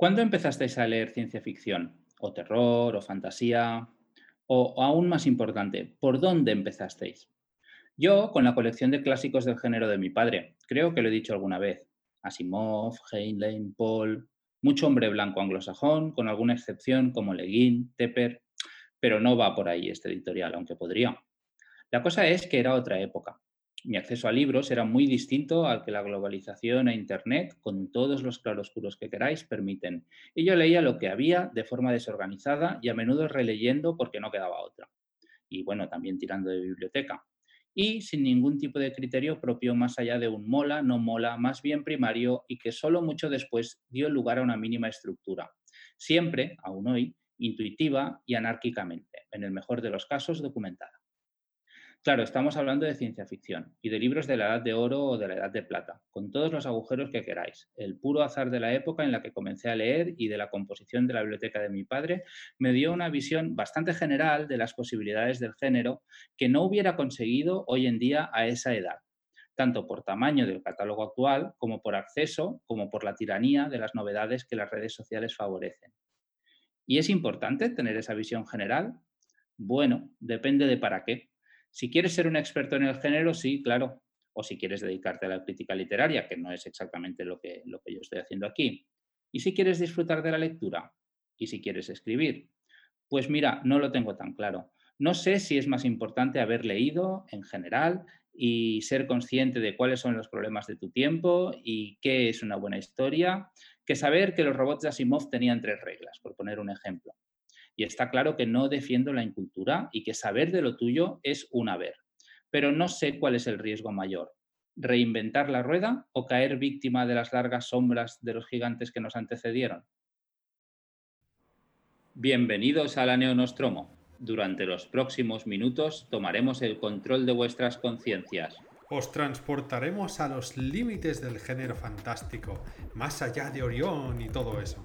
¿Cuándo empezasteis a leer ciencia ficción? ¿O terror? ¿O fantasía? O, aún más importante, ¿por dónde empezasteis? Yo, con la colección de clásicos del género de mi padre, creo que lo he dicho alguna vez. Asimov, Heinlein, Paul, mucho hombre blanco anglosajón, con alguna excepción como Le Guin, Tepper, pero no va por ahí este editorial, aunque podría. La cosa es que era otra época. Mi acceso a libros era muy distinto al que la globalización e Internet, con todos los claroscuros que queráis, permiten. Y yo leía lo que había de forma desorganizada y a menudo releyendo porque no quedaba otra. Y bueno, también tirando de biblioteca. Y sin ningún tipo de criterio propio más allá de un mola, no mola, más bien primario y que solo mucho después dio lugar a una mínima estructura. Siempre, aún hoy, intuitiva y anárquicamente, en el mejor de los casos documentada. Claro, estamos hablando de ciencia ficción y de libros de la Edad de Oro o de la Edad de Plata, con todos los agujeros que queráis. El puro azar de la época en la que comencé a leer y de la composición de la biblioteca de mi padre me dio una visión bastante general de las posibilidades del género que no hubiera conseguido hoy en día a esa edad, tanto por tamaño del catálogo actual como por acceso, como por la tiranía de las novedades que las redes sociales favorecen. ¿Y es importante tener esa visión general? Bueno, depende de para qué. Si quieres ser un experto en el género, sí, claro. O si quieres dedicarte a la crítica literaria, que no es exactamente lo que, yo estoy haciendo aquí. Y si quieres disfrutar de la lectura. Y si quieres escribir. Pues mira, no lo tengo tan claro. No sé si es más importante haber leído en general y ser consciente de cuáles son los problemas de tu tiempo y qué es una buena historia, que saber que los robots de Asimov tenían tres reglas, por poner un ejemplo. Y está claro que no defiendo la incultura y que saber de lo tuyo es un haber. Pero no sé cuál es el riesgo mayor. ¿Reinventar la rueda o caer víctima de las largas sombras de los gigantes que nos antecedieron? Bienvenidos a la Neonostromo. Durante los próximos minutos tomaremos el control de vuestras conciencias. Os transportaremos a los límites del género fantástico, más allá de Orión y todo eso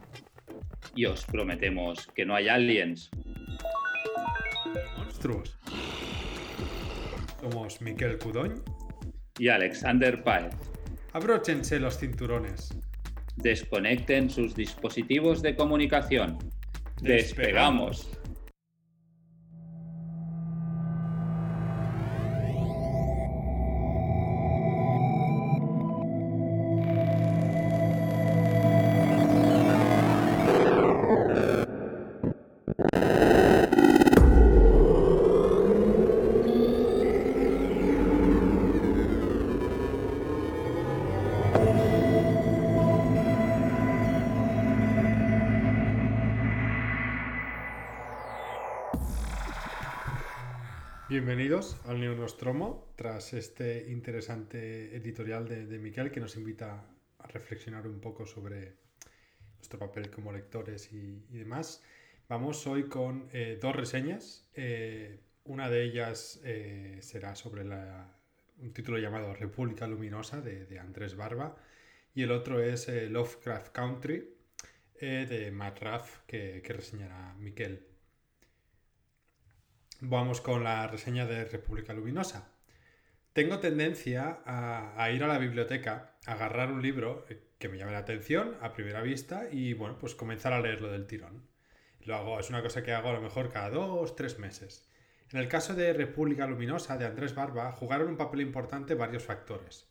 y os prometemos que no hay aliens. Monstruos. Somos Miquel Cudoñ y Alexander Paez. Abróchense los cinturones. Desconecten sus dispositivos de comunicación. Despegamos. Bienvenidos al Neonostromo, tras este interesante editorial de, de Miquel que nos invita a reflexionar un poco sobre nuestro papel como lectores y, demás. Vamos hoy con eh, dos reseñas. Eh, una de ellas eh, será sobre un título llamado República Luminosa de, Andrés Barba y el otro es Lovecraft Country de Matt Raff que, que reseñará Miquel. Vamos con la reseña de República Luminosa. Tengo tendencia a, ir a la biblioteca, a agarrar un libro que me llame la atención a primera vista y bueno, pues comenzar a leerlo del tirón. Lo hago, es una cosa que hago a lo mejor cada dos, tres meses. En el caso de República Luminosa de Andrés Barba, jugaron un papel importante varios factores,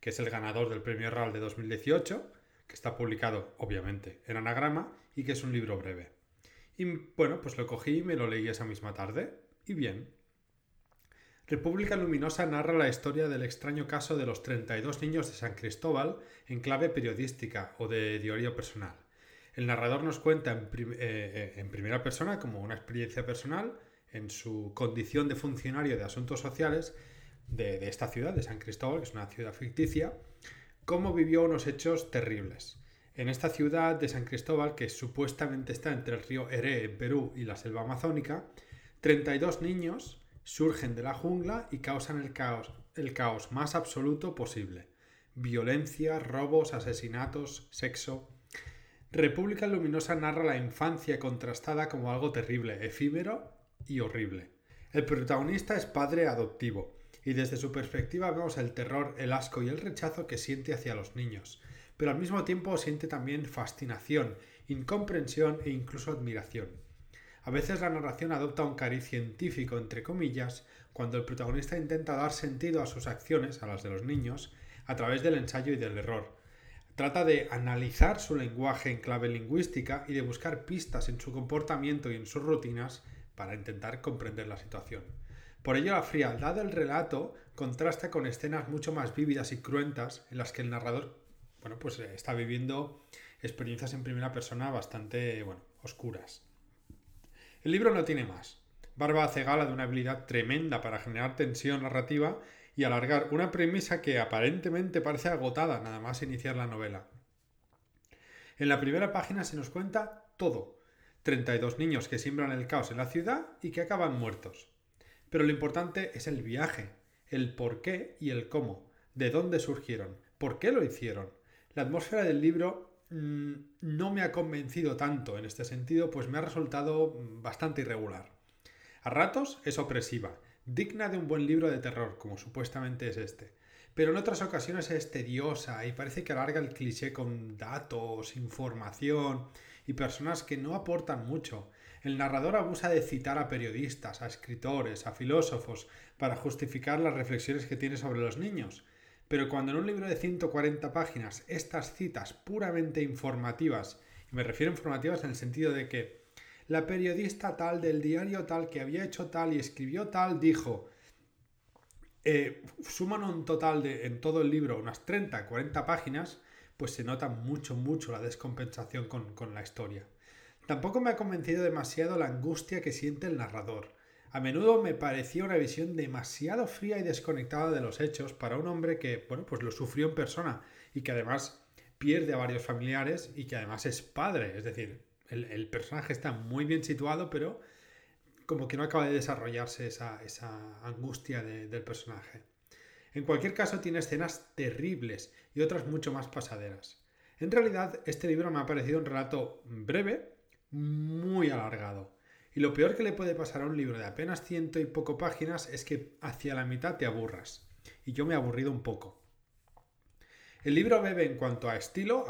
que es el ganador del premio RAL de 2018, que está publicado obviamente en anagrama y que es un libro breve. Y bueno, pues lo cogí y me lo leí esa misma tarde y bien. República Luminosa narra la historia del extraño caso de los 32 niños de San Cristóbal en clave periodística o de diario personal. El narrador nos cuenta en, eh, eh, primera persona, como una experiencia personal, en su condición de funcionario de asuntos sociales de, de esta ciudad, de San Cristóbal, que es una ciudad ficticia, cómo vivió unos hechos terribles. En esta ciudad de San Cristóbal, que supuestamente está entre el río Ere en Perú y la selva amazónica, 32 niños surgen de la jungla y causan el caos, el caos más absoluto posible. Violencia, robos, asesinatos, sexo. República Luminosa narra la infancia contrastada como algo terrible, efímero y horrible. El protagonista es padre adoptivo, y desde su perspectiva vemos el terror, el asco y el rechazo que siente hacia los niños, pero al mismo tiempo siente también fascinación, incomprensión e incluso admiración. A veces la narración adopta un cariz científico, entre comillas, cuando el protagonista intenta dar sentido a sus acciones, a las de los niños, a través del ensayo y del error. Trata de analizar su lenguaje en clave lingüística y de buscar pistas en su comportamiento y en sus rutinas para intentar comprender la situación. Por ello, la frialdad del relato contrasta con escenas mucho más vívidas y cruentas en las que el narrador bueno, pues, eh, está viviendo experiencias en primera persona bastante bueno, oscuras. El libro no tiene más. Barba hace gala de una habilidad tremenda para generar tensión narrativa y alargar una premisa que aparentemente parece agotada nada más iniciar la novela. En la primera página se nos cuenta todo. 32 niños que siembran el caos en la ciudad y que acaban muertos. Pero lo importante es el viaje, el por qué y el cómo, de dónde surgieron, por qué lo hicieron. La atmósfera del libro no me ha convencido tanto en este sentido, pues me ha resultado bastante irregular. A ratos es opresiva, digna de un buen libro de terror, como supuestamente es este. Pero en otras ocasiones es tediosa y parece que alarga el cliché con datos, información y personas que no aportan mucho. El narrador abusa de citar a periodistas, a escritores, a filósofos, para justificar las reflexiones que tiene sobre los niños. Pero cuando en un libro de 140 páginas estas citas puramente informativas, y me refiero a informativas en el sentido de que la periodista tal del diario tal que había hecho tal y escribió tal dijo, eh, suman un total de en todo el libro unas 30, 40 páginas, pues se nota mucho, mucho la descompensación con, con la historia. Tampoco me ha convencido demasiado la angustia que siente el narrador. A menudo me parecía una visión demasiado fría y desconectada de los hechos para un hombre que, bueno, pues lo sufrió en persona y que además pierde a varios familiares y que además es padre. Es decir, el, personaje está muy bien situado, pero como que no acaba de desarrollarse esa, angustia del personaje. En cualquier caso, tiene escenas terribles y otras mucho más pasaderas. En realidad, este libro me ha parecido un relato breve, muy alargado. Y lo peor que le puede pasar a un libro de apenas ciento y poco páginas es que hacia la mitad te aburras. Y yo me he aburrido un poco. El libro bebe en cuanto a estilo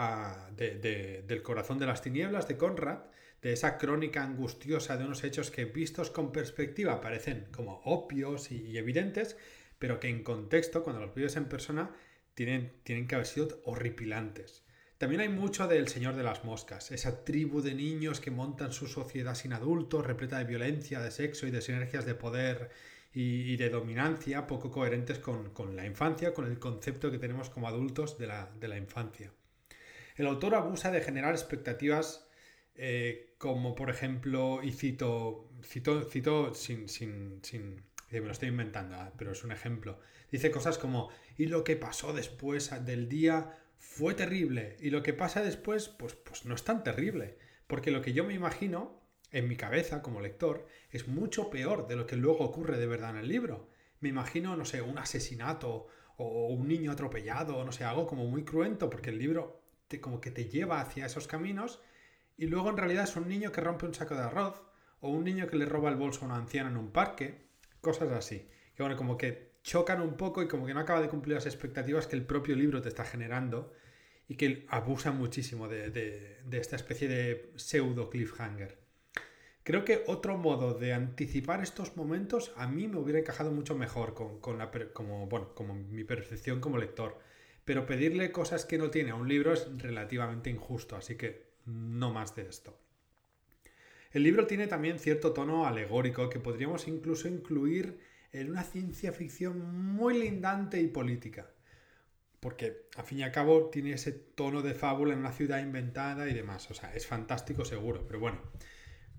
del corazón de las tinieblas de Conrad, de esa crónica angustiosa de unos hechos que vistos con perspectiva parecen como obvios y, evidentes, pero que en contexto, cuando los vives en persona, tienen, tienen que haber sido horripilantes. También hay mucho del Señor de las Moscas, esa tribu de niños que montan su sociedad sin adultos, repleta de violencia, de sexo y de sinergias de poder y, de dominancia poco coherentes con, la infancia, con el concepto que tenemos como adultos de la, infancia. El autor abusa de generar expectativas eh, como por ejemplo, y cito, cito, cito sin, sin, sin, me lo estoy inventando, ah, pero es un ejemplo. Dice cosas como, y lo que pasó después del día fue terrible y lo que pasa después, pues, pues no es tan terrible, porque lo que yo me imagino en mi cabeza como lector es mucho peor de lo que luego ocurre de verdad en el libro. Me imagino, no sé, un asesinato o un niño atropellado, no sé, algo como muy cruento, porque el libro te, como que te lleva hacia esos caminos y luego en realidad es un niño que rompe un saco de arroz o un niño que le roba el bolso a una anciana en un parque, cosas así. Que bueno, como que chocan un poco y como que no acaba de cumplir las expectativas que el propio libro te está generando y que abusa muchísimo de, esta especie de pseudo cliffhanger. Creo que otro modo de anticipar estos momentos a mí me hubiera encajado mucho mejor con, la, como, bueno, como mi percepción como lector. Pero pedirle cosas que no tiene a un libro es relativamente injusto, así que no más de esto. El libro tiene también cierto tono alegórico que podríamos incluso incluir en una ciencia ficción muy lindante y política. Porque, a fin y a cabo, tiene ese tono de fábula en una ciudad inventada y demás. O sea, es fantástico seguro. Pero bueno,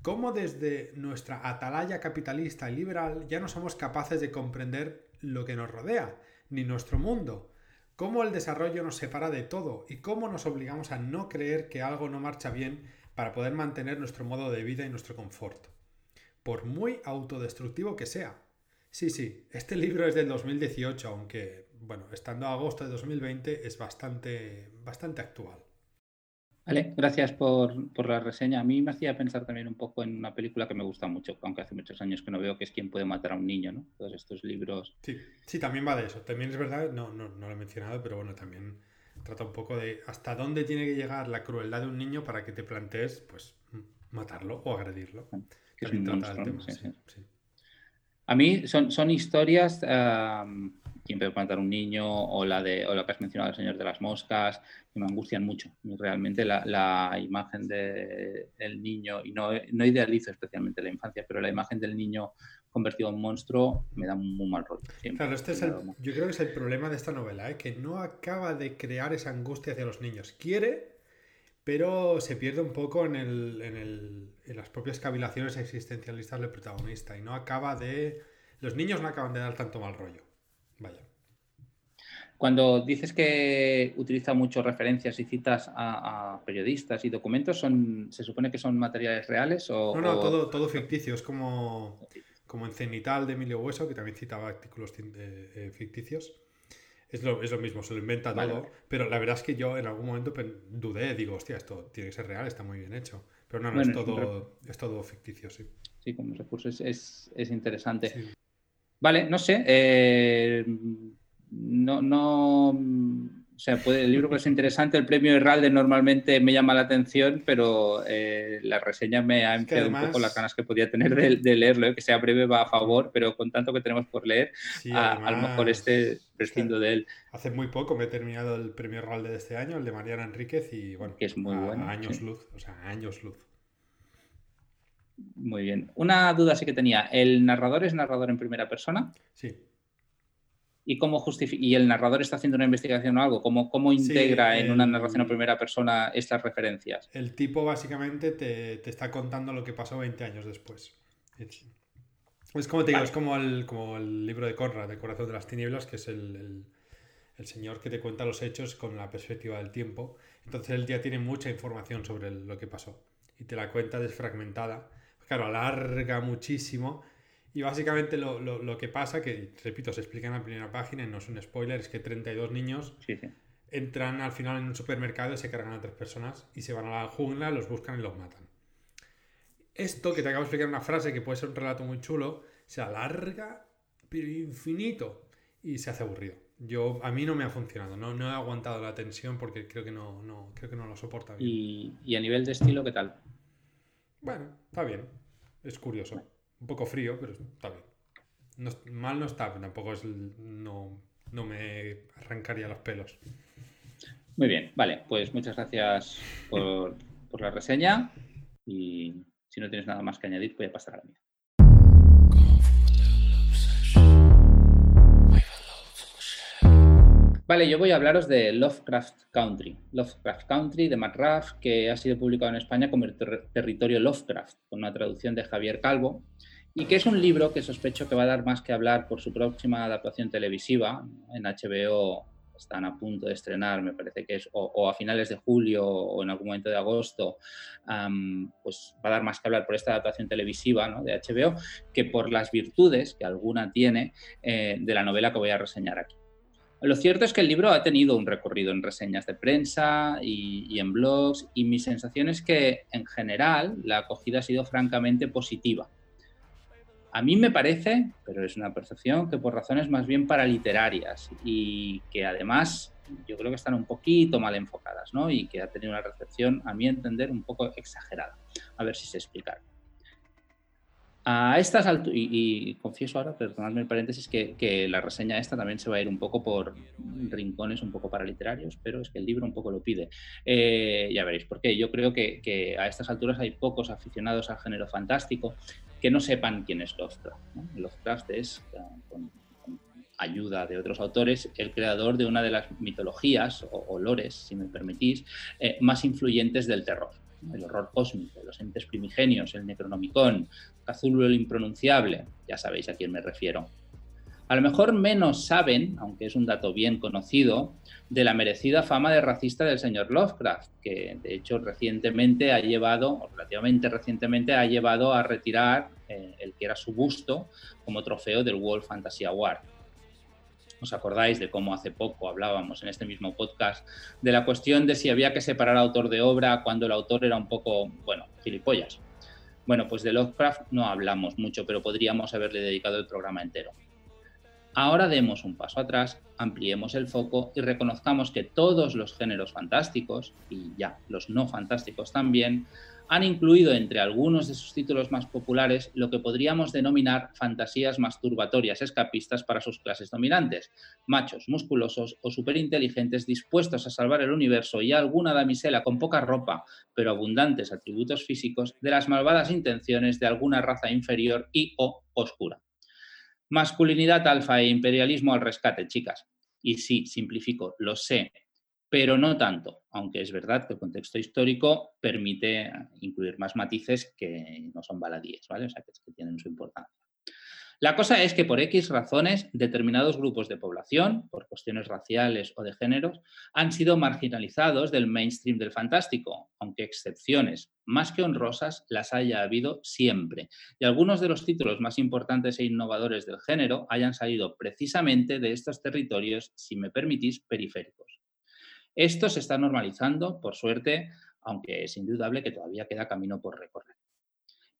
¿cómo desde nuestra atalaya capitalista y liberal ya no somos capaces de comprender lo que nos rodea, ni nuestro mundo? ¿Cómo el desarrollo nos separa de todo? ¿Y cómo nos obligamos a no creer que algo no marcha bien para poder mantener nuestro modo de vida y nuestro confort? Por muy autodestructivo que sea. Sí, sí, este libro es del 2018, aunque, bueno, estando a agosto de 2020 es bastante, bastante actual. Vale, gracias por, la reseña. A mí me hacía pensar también un poco en una película que me gusta mucho, aunque hace muchos años que no veo, que es Quién puede matar a un niño, ¿no? Todos estos libros. Sí, sí, también va de eso. También es verdad, no, no, no lo he mencionado, pero bueno, también trata un poco de hasta dónde tiene que llegar la crueldad de un niño para que te plantees, pues, matarlo o agredirlo. es A mí son, son historias, quien puede matar un niño o la de o lo que has mencionado el Señor de las Moscas, que me angustian mucho. Realmente la, imagen del niño, y no, no idealizo especialmente la infancia, pero la imagen del niño convertido en monstruo me da muy mal rollo. claro, este es yo creo que es el problema de esta novela, ¿eh? que no acaba de crear esa angustia hacia los niños. Quiere, pero se pierde un poco en, el, en, el, en las propias cavilaciones existencialistas del protagonista y no acaba de... Los niños no acaban de dar tanto mal rollo. Vaya. Cuando dices que utiliza mucho referencias y citas a, periodistas y documentos, ¿son, ¿se supone que son materiales reales? O, no, no, Todo, todo ficticio. Es como, como en Cenital de Emilio Hueso, que también citaba artículos eh, eh, ficticios. Es lo, mismo, se lo inventa todo. Pero la verdad es que yo en algún momento dudé, digo, hostia, esto tiene que ser real, está muy bien hecho. Pero no, no, es, todo, es todo ficticio, sí. Sí, como recurso es, interesante. Vale, no sé. Eh, no, no, sea, puede, el libro puede ser interesante, el premio Herralde normalmente me llama la atención, pero eh, la reseña me ha enfriado un poco las ganas que podía tener de, leerlo, ¿eh? que sea breve va a favor, pero con tanto que tenemos por leer, a, lo mejor este prescindo de él. Hace muy poco me he terminado el premio Herralde de este año, el de Mariana Enríquez, y bueno, que es muy bueno, años luz, o sea, años luz. Muy bien. Una duda sí que tenía. ¿El narrador es narrador en primera persona? Sí y cómo y el narrador está haciendo una investigación o algo, cómo, cómo integra en una narración a primera persona estas referencias. El tipo básicamente te, está contando lo que pasó 20 años después. Es, como te digo, es como el, como el libro de Conrad, El corazón de las tinieblas, que es el, el, señor que te cuenta los hechos con la perspectiva del tiempo. Entonces él ya tiene mucha información sobre lo que pasó y te la cuenta desfragmentada. Claro, alarga muchísimo y básicamente lo, que pasa, que repito, se explica en la primera página y no es un spoiler, es que 32 niños entran al final en un supermercado y se cargan a tres personas y se van a la jungla, los buscan y los matan. Esto que te acabo de explicar en una frase que puede ser un relato muy chulo, se alarga, pero infinito, y se hace aburrido. Yo, a mí no me ha funcionado, no, no he aguantado la tensión porque creo que no, no, creo que no lo soporta bien. ¿Y, a nivel de estilo qué tal? Bueno, está bien, es curioso. Un poco frío, pero está bien. mal no está, tampoco es. No, no me arrancaría los pelos. Muy bien, vale, pues muchas gracias por, por la reseña y si no tienes nada más que añadir, voy a pasar a la mía. Vale, yo voy a hablaros de Lovecraft Country. Lovecraft Country de Matt que ha sido publicado en España como Territorio Lovecraft, con una traducción de Javier Calvo y que es un libro que sospecho que va a dar más que hablar por su próxima adaptación televisiva. En HBO están a punto de estrenar, me parece que es o, a finales de julio o en algún momento de agosto, pues va a dar más que hablar por esta adaptación televisiva de HBO que por las virtudes que alguna tiene eh, de la novela que voy a reseñar aquí. Lo cierto es que el libro ha tenido un recorrido en reseñas de prensa y, y en blogs y mi sensación es que en general la acogida ha sido francamente positiva. A mí me parece, pero es una percepción, que por razones más bien paraliterarias y que además yo creo que están un poquito mal enfocadas, ¿no? Y que ha tenido una recepción, a mi entender, un poco exagerada. A ver si se explica. A estas alturas, y, confieso ahora, perdonadme el paréntesis, que, la reseña esta también se va a ir un poco por rincones un poco paraliterarios, pero es que el libro un poco lo pide. Eh, ya veréis por qué. Yo creo que, a estas alturas hay pocos aficionados al género fantástico que no sepan quién es Lovecraft. Lovecraft es, con, ayuda de otros autores, el creador de una de las mitologías o, olores, si me permitís, eh, más influyentes del terror el horror cósmico, los entes primigenios, el Necronomicon, Cthulhu el impronunciable, ya sabéis a quién me refiero. A lo mejor menos saben, aunque es un dato bien conocido, de la merecida fama de racista del señor Lovecraft, que de hecho recientemente ha llevado, o relativamente recientemente ha llevado a retirar eh, el que era su busto como trofeo del World Fantasy Award. ¿Os acordáis de cómo hace poco hablábamos en este mismo podcast de la cuestión de si había que separar autor de obra cuando el autor era un poco, bueno, gilipollas? Bueno, pues de Lovecraft no hablamos mucho, pero podríamos haberle dedicado el programa entero. Ahora demos un paso atrás, ampliemos el foco y reconozcamos que todos los géneros fantásticos, y ya los no fantásticos también, han incluido entre algunos de sus títulos más populares lo que podríamos denominar fantasías masturbatorias escapistas para sus clases dominantes, machos musculosos o superinteligentes dispuestos a salvar el universo y alguna damisela con poca ropa, pero abundantes atributos físicos de las malvadas intenciones de alguna raza inferior y o oscura. Masculinidad alfa e imperialismo al rescate, chicas. Y sí, simplifico, lo sé, pero no tanto, aunque es verdad que el contexto histórico permite incluir más matices que no son baladíes, ¿vale? O sea, que, que tienen su importancia. La cosa es que por X razones, determinados grupos de población, por cuestiones raciales o de géneros, han sido marginalizados del mainstream del fantástico, aunque excepciones más que honrosas las haya habido siempre. Y algunos de los títulos más importantes e innovadores del género hayan salido precisamente de estos territorios, si me permitís, periféricos. Esto se está normalizando, por suerte, aunque es indudable que todavía queda camino por recorrer.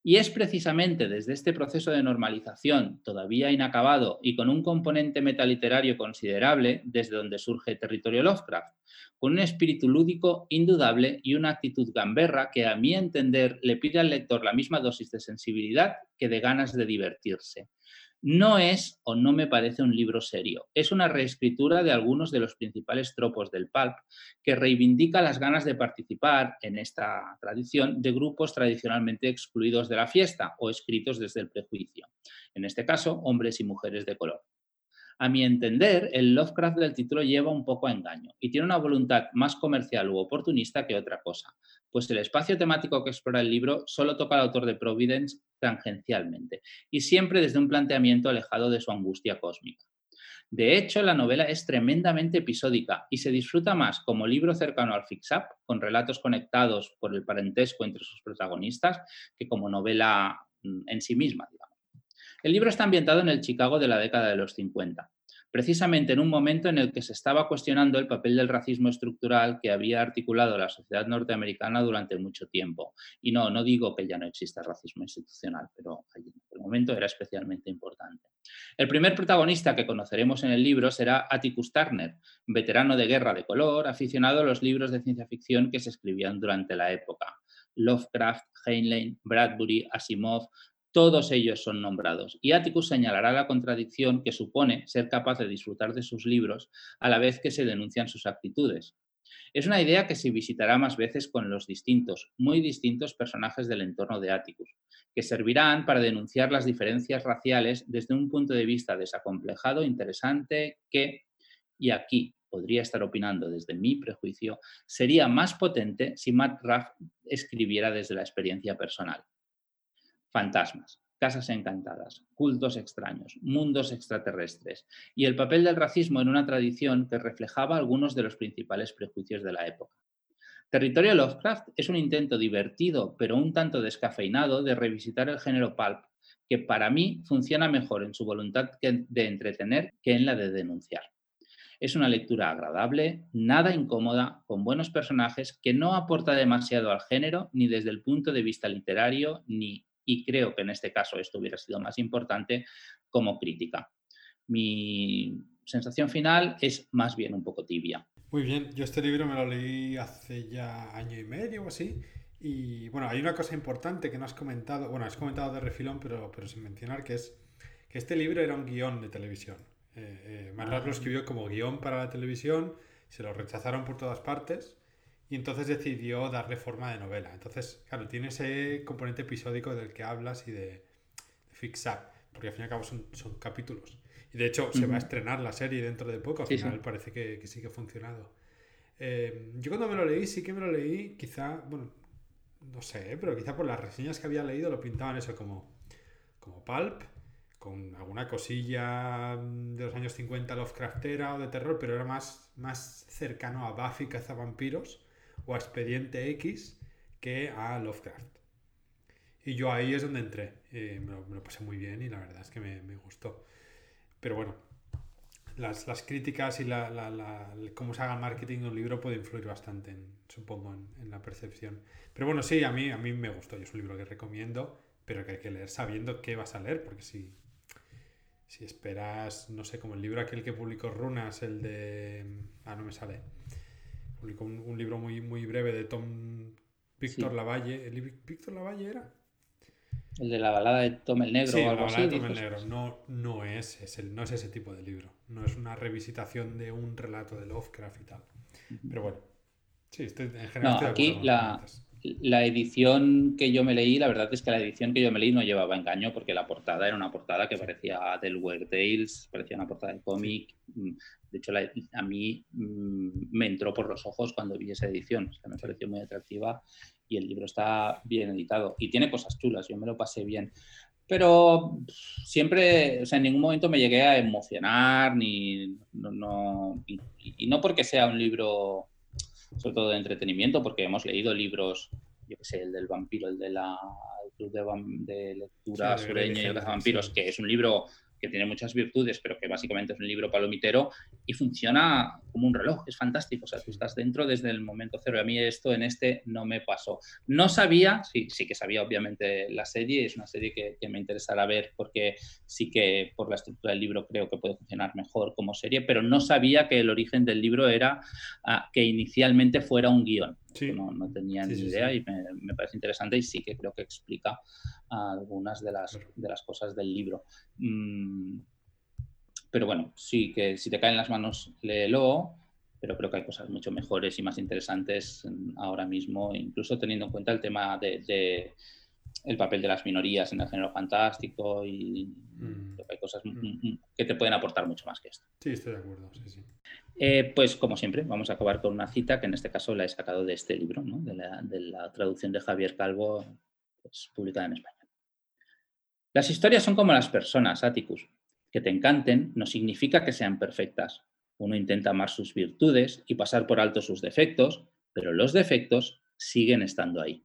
Y es precisamente desde este proceso de normalización todavía inacabado y con un componente metaliterario considerable desde donde surge Territorio Lovecraft, con un espíritu lúdico indudable y una actitud gamberra que a mi entender le pide al lector la misma dosis de sensibilidad que de ganas de divertirse. No es o no me parece un libro serio, es una reescritura de algunos de los principales tropos del pulp que reivindica las ganas de participar en esta tradición de grupos tradicionalmente excluidos de la fiesta o escritos desde el prejuicio, en este caso hombres y mujeres de color. A mi entender, el Lovecraft del título lleva un poco a engaño y tiene una voluntad más comercial u oportunista que otra cosa, pues el espacio temático que explora el libro solo toca al autor de Providence tangencialmente y siempre desde un planteamiento alejado de su angustia cósmica. De hecho, la novela es tremendamente episódica y se disfruta más como libro cercano al fix-up, con relatos conectados por el parentesco entre sus protagonistas, que como novela mm, en sí misma. El libro está ambientado en el Chicago de la década de los 50, precisamente en un momento en el que se estaba cuestionando el papel del racismo estructural que había articulado la sociedad norteamericana durante mucho tiempo. Y no, no digo que ya no exista racismo institucional, pero en aquel momento era especialmente importante. El primer protagonista que conoceremos en el libro será Atticus Turner, veterano de guerra de color, aficionado a los libros de ciencia ficción que se escribían durante la época. Lovecraft, Heinlein, Bradbury, Asimov, todos ellos son nombrados y Atticus señalará la contradicción que supone ser capaz de disfrutar de sus libros a la vez que se denuncian sus actitudes. Es una idea que se visitará más veces con los distintos, muy distintos personajes del entorno de Atticus, que servirán para denunciar las diferencias raciales desde un punto de vista desacomplejado, interesante, que, y aquí podría estar opinando desde mi prejuicio, sería más potente si Matt Ruff escribiera desde la experiencia personal fantasmas, casas encantadas, cultos extraños, mundos extraterrestres y el papel del racismo en una tradición que reflejaba algunos de los principales prejuicios de la época. Territorio Lovecraft es un intento divertido, pero un tanto descafeinado, de revisitar el género pulp, que para mí funciona mejor en su voluntad de entretener que en la de denunciar. Es una lectura agradable, nada incómoda, con buenos personajes, que no aporta demasiado al género, ni desde el punto de vista literario, ni y creo que en este caso esto hubiera sido más importante como crítica. Mi sensación final es más bien un poco tibia. Muy bien, yo este libro me lo leí hace ya año y medio o así. Y bueno, hay una cosa importante que no has comentado, bueno, has comentado de refilón, pero, pero sin mencionar, que es que este libro era un guion de televisión. Eh, eh lo ah. escribió como guion para la televisión, se lo rechazaron por todas partes y entonces decidió darle forma de novela. Entonces, claro, tiene ese componente episódico del que hablas y de, fixar, porque al fin y al cabo son, son capítulos. Y de hecho, se va a estrenar la serie dentro de poco, al final parece que, que, sí que ha funcionado. Eh, yo cuando me lo leí, sí que me lo leí, quizá, bueno, no sé, pero quizá por las reseñas que había leído lo pintaban eso como, como pulp, con alguna cosilla de los años 50 Lovecraftera o de terror, pero era más, más cercano a Buffy cazavampiros o a Expediente X que a Lovecraft. Y yo ahí es donde entré. me, lo, pasé muy bien y la verdad es que me, gustó. Pero bueno, las, críticas y la, cómo se haga el marketing de un libro puede influir bastante, supongo, en, la percepción. Pero bueno, sí, a mí, a mí me gustó. Yo es un libro que recomiendo, pero que hay que leer sabiendo qué vas a leer, porque si, si esperas, no sé, como el libro aquel que publicó Runas, el de... Ah, no me sale. Publicó un, libro muy, muy breve de Tom Víctor Lavalle. ¿El Víctor Lavalle era? El de la balada de Tom el Negro o algo la balada de Tom el Negro. No, no, es, no es ese tipo de libro. No es una revisitación de un relato de Lovecraft y tal. Pero bueno, sí, estoy, en general. No, aquí la, la edición que yo me leí, la verdad es que la edición que yo me leí no llevaba engaño porque la portada era una portada que parecía Delaware Tales, parecía una portada de cómic. Mm, de hecho, a mí mm, me entró por los ojos cuando vi esa edición. me pareció muy atractiva y el libro está bien editado y tiene cosas chulas. Yo me lo pasé bien. Pero siempre, o sea, en ningún momento me llegué a emocionar ni no, y no porque sea un libro sobre todo de entretenimiento, porque hemos leído libros, yo que sé, el del vampiro, el de la Club de, Lectura Sureña y de Vampiros, que es un libro que tiene muchas virtudes, pero que básicamente es un libro palomitero y funciona como un reloj, es fantástico, o sea, tú estás dentro desde el momento cero. Y a mí esto en este no me pasó. No sabía, sí, sí que sabía obviamente la serie, es una serie que, me interesará ver porque sí que por la estructura del libro creo que puede funcionar mejor como serie, pero no sabía que el origen del libro era ah, que inicialmente fuera un guion. No, tenía ni idea y me, parece interesante y sí que creo que explica algunas de las, de las cosas del libro. Mm, pero bueno, sí que si te caen las manos, léelo, pero creo que hay cosas mucho mejores y más interesantes ahora mismo, incluso teniendo en cuenta el tema de, el papel de las minorías en el género fantástico y mm. hay cosas mm. que te pueden aportar mucho más que esto. Sí, estoy de acuerdo, sí, sí. Eh, pues como siempre, vamos a acabar con una cita que en este caso la he sacado de este libro, de, la, traducción de Javier Calvo, pues, publicada en España. Las historias son como las personas, Atticus. Que te encanten no significa que sean perfectas. Uno intenta amar sus virtudes y pasar por alto sus defectos, pero los defectos siguen estando ahí.